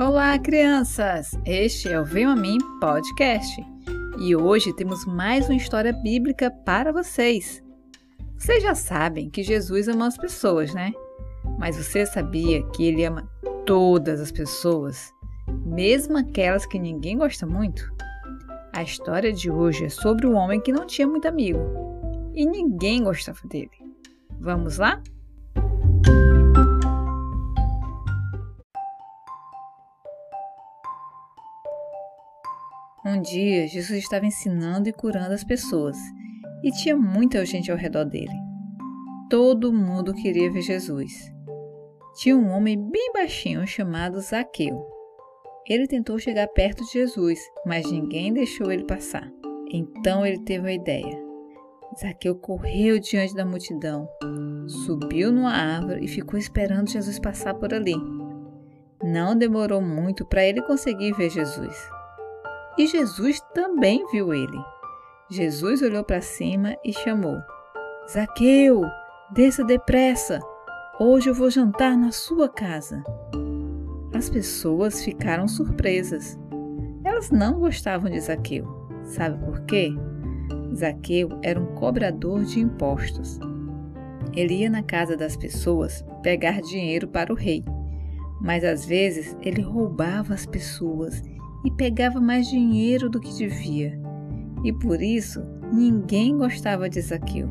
Olá, crianças! Este é o Venham a Mim Podcast e hoje temos mais uma história bíblica para vocês. Vocês já sabem que Jesus ama as pessoas, né? Mas você sabia que ele ama todas as pessoas, mesmo aquelas que ninguém gosta muito? A história de hoje é sobre um homem que não tinha muito amigo e ninguém gostava dele. Vamos lá? Um dia, Jesus estava ensinando e curando as pessoas e tinha muita gente ao redor dele. Todo mundo queria ver Jesus. Tinha um homem bem baixinho chamado Zaqueu. Ele tentou chegar perto de Jesus, mas ninguém deixou ele passar. Então ele teve uma ideia. Zaqueu correu diante da multidão, subiu numa árvore e ficou esperando Jesus passar por ali. Não demorou muito para ele conseguir ver Jesus. E Jesus também viu ele. Jesus olhou para cima e chamou: Zaqueu, desça depressa. Hoje eu vou jantar na sua casa. As pessoas ficaram surpresas. Elas não gostavam de Zaqueu. Sabe por quê? Zaqueu era um cobrador de impostos. Ele ia na casa das pessoas pegar dinheiro para o rei, mas às vezes ele roubava as pessoas e pegava mais dinheiro do que devia, e por isso ninguém gostava de Zaqueu.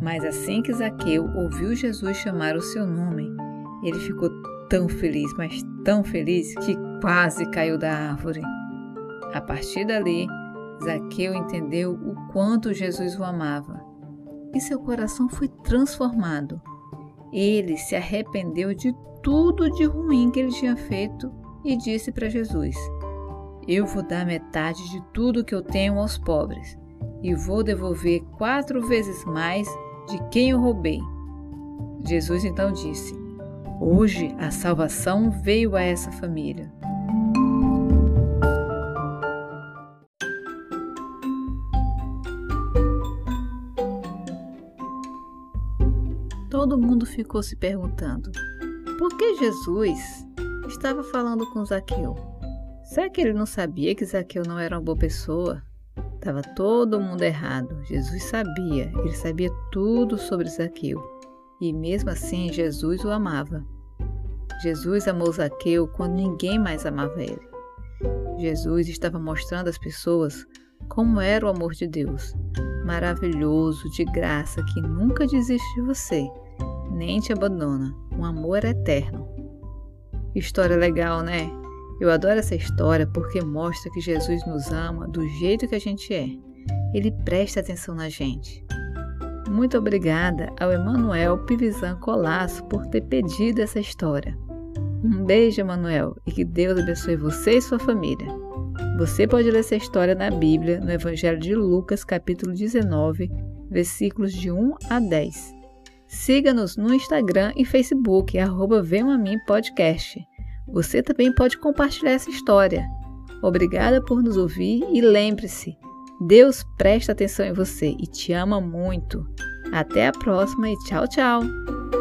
Mas assim que Zaqueu ouviu Jesus chamar o seu nome, ele ficou tão feliz, mas tão feliz, que quase caiu da árvore. A partir dali, Zaqueu entendeu o quanto Jesus o amava e seu coração foi transformado. Ele se arrependeu de tudo de ruim que ele tinha feito e disse para Jesus: Eu vou dar metade de tudo que eu tenho aos pobres e vou devolver quatro vezes mais de quem eu roubei. Jesus então disse: Hoje a salvação veio a essa família. Todo mundo ficou se perguntando: por que Jesus estava falando com Zaqueu. Será que ele não sabia que Zaqueu não era uma boa pessoa? Estava todo mundo errado. Jesus sabia, ele sabia tudo sobre Zaqueu. E mesmo assim, Jesus o amava. Jesus amou Zaqueu quando ninguém mais amava ele. Jesus estava mostrando às pessoas como era o amor de Deus, maravilhoso, de graça, que nunca desiste de você, nem te abandona. Um amor eterno. História legal, né? Eu adoro essa história porque mostra que Jesus nos ama do jeito que a gente é. Ele presta atenção na gente. Muito obrigada ao Emanuel Pivizan Colasso por ter pedido essa história. Um beijo, Emanuel, e que Deus abençoe você e sua família. Você pode ler essa história na Bíblia, no Evangelho de Lucas, capítulo 19, versículos de 1 a 10. Siga-nos no Instagram e Facebook, arroba Podcast. Você também pode compartilhar essa história. Obrigada por nos ouvir e lembre-se, Deus presta atenção em você e te ama muito. Até a próxima e tchau, tchau!